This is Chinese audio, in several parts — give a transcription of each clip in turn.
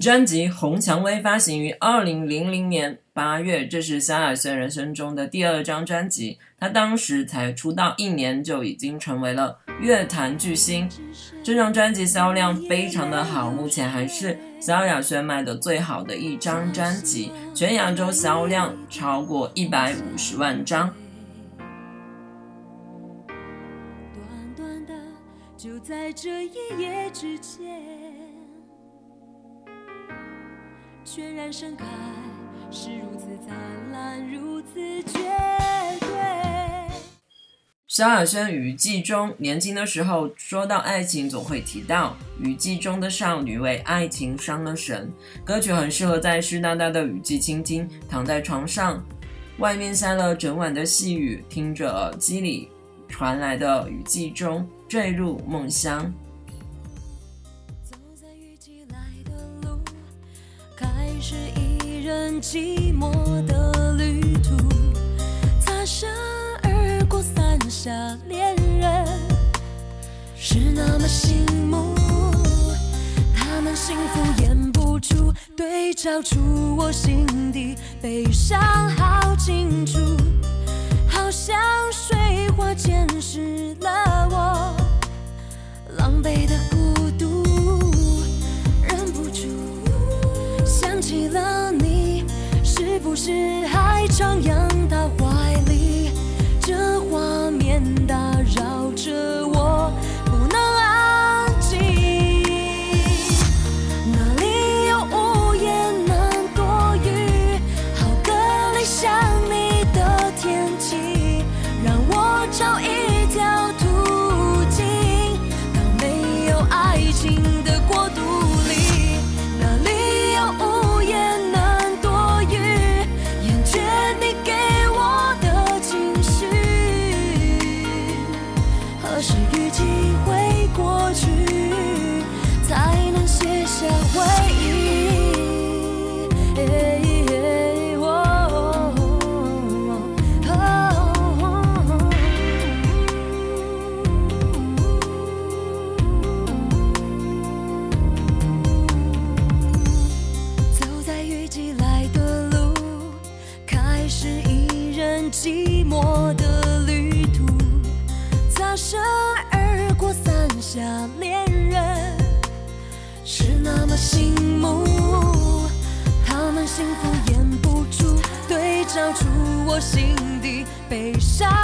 专辑《红蔷薇》发行于二零零零年八月，这是萧亚轩人生中的第二张专辑。他当时才出道一年，就已经成为了乐坛巨星。这张专辑销量非常的好，目前还是萧亚轩卖的最好的一张专辑，全亚洲销量超过一百五十万张。短短的，就在这一夜之间。全然盛开，是如此灿烂，如此绝对。萧亚轩雨季中年轻的时候，说到爱情总会提到雨季中的少女为爱情伤了神。歌曲很适合在湿哒哒的雨季倾听，躺在床上，外面下了整晚的细雨，听着耳机里传来的雨季中坠入梦乡。是一人寂寞的旅途，擦身而过三下恋人，是那么醒目。他们幸福演不出，对照出我心底悲伤好清楚，好像水花溅湿悲伤。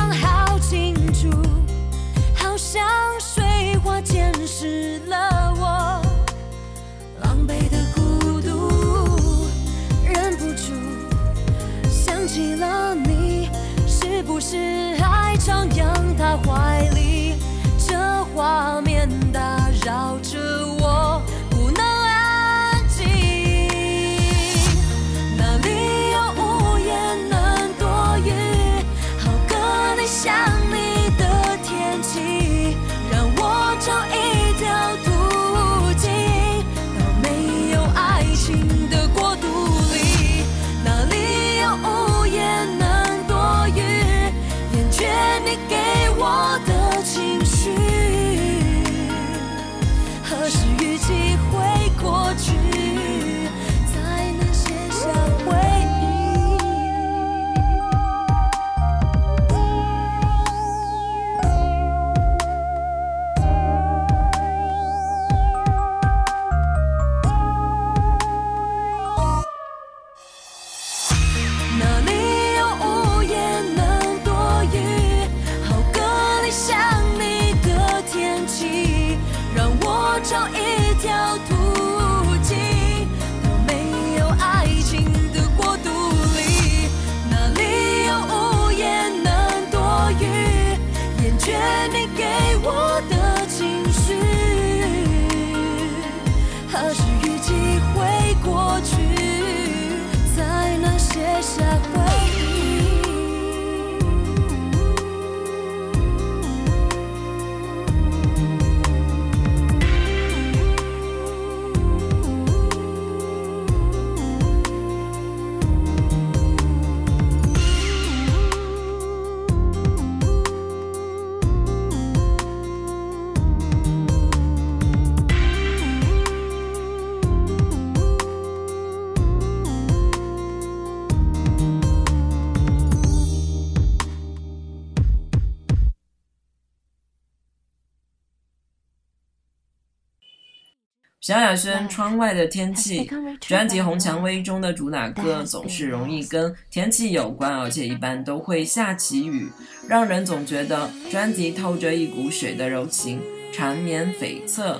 萧亚轩《窗外的天气》专辑《红蔷薇》中的主打歌总是容易跟天气有关，而且一般都会下起雨，让人总觉得专辑透着一股水的柔情，缠绵悱恻，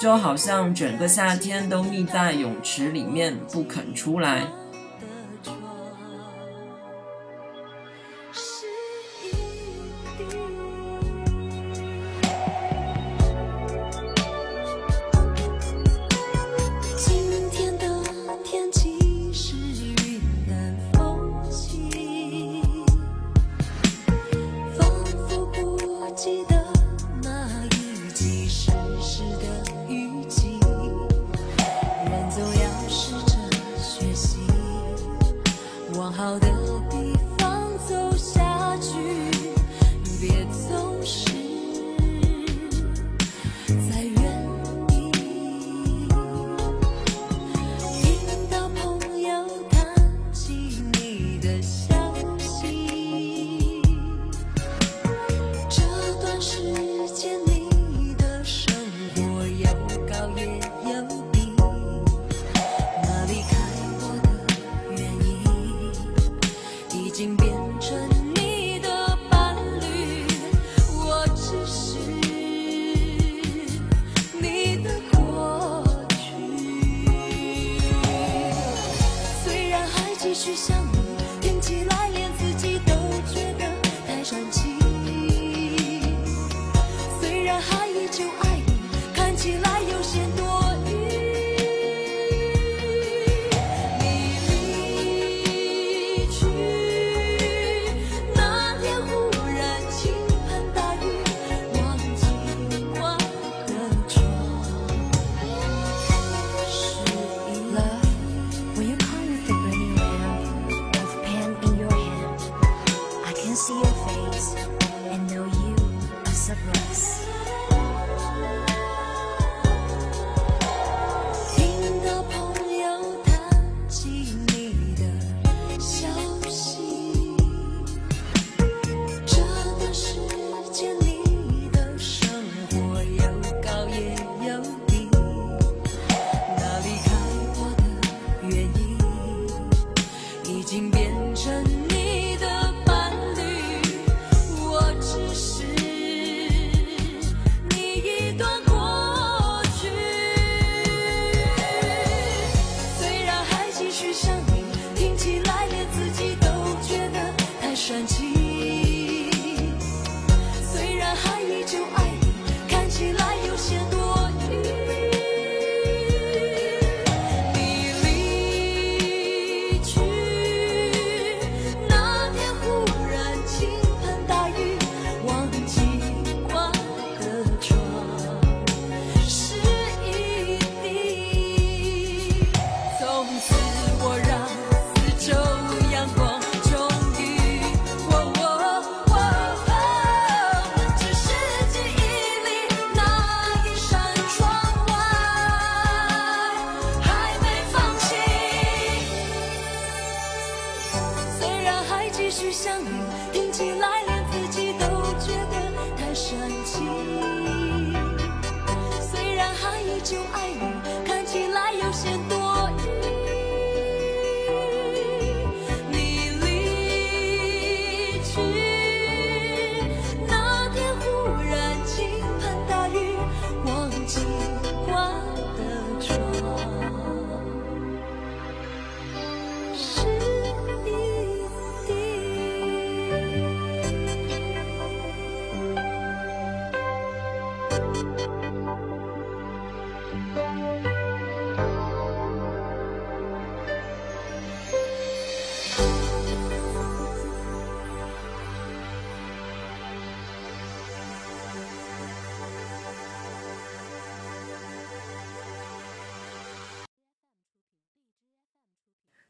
就好像整个夏天都腻在泳池里面不肯出来。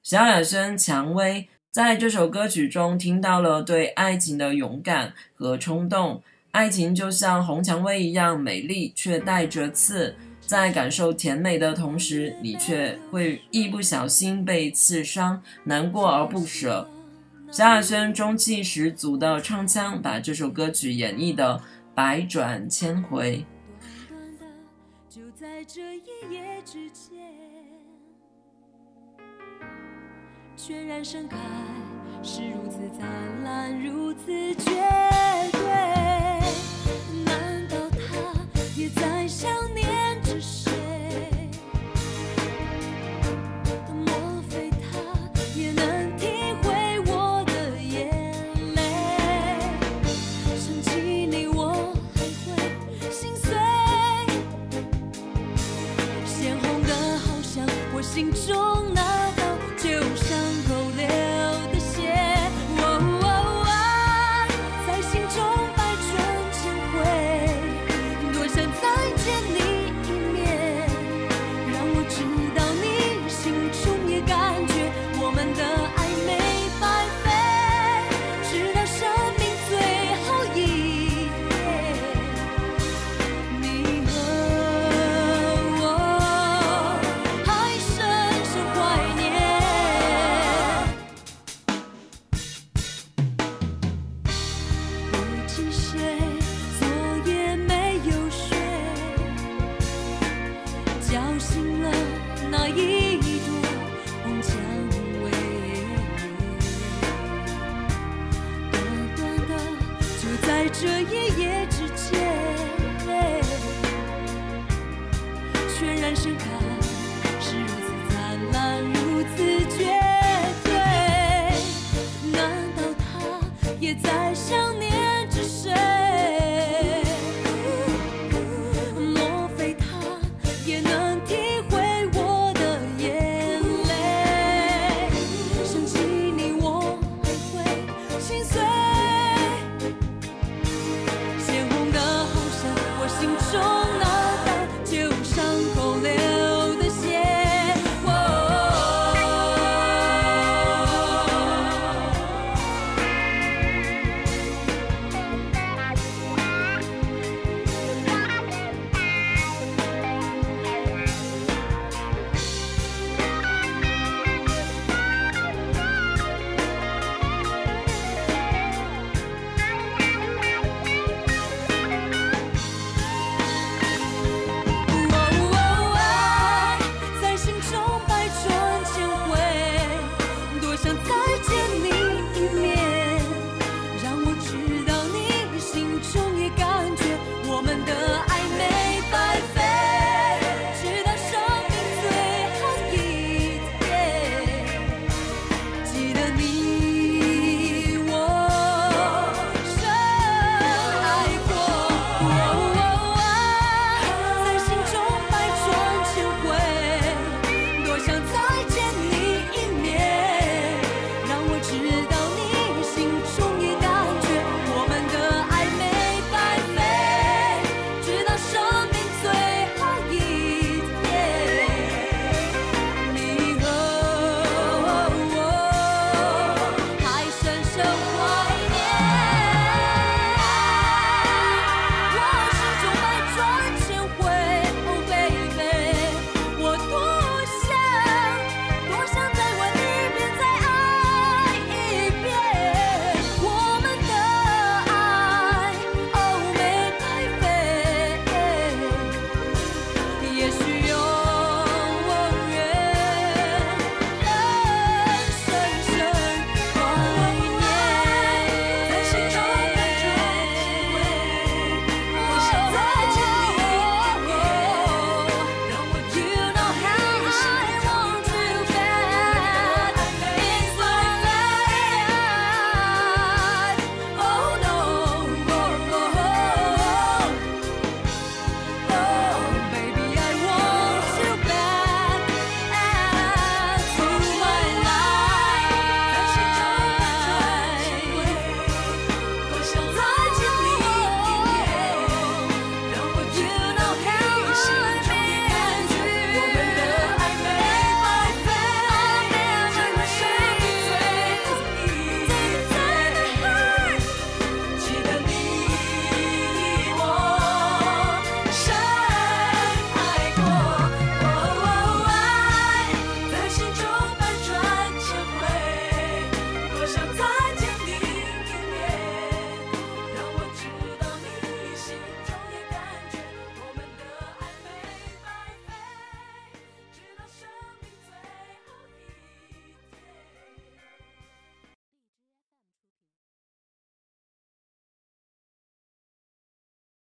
萧亚轩蔷薇在这首歌曲中听到了对爱情的勇敢和冲动。爱情就像红蔷薇一样美丽，却带着刺。在感受甜美的同时，你却会一不小心被刺伤，难过而不舍。萧亚轩中气十足的唱腔，把这首歌曲演绎得百转千回。全然盛开，是如此灿烂，如此绝对。难道他也在想念？这夜。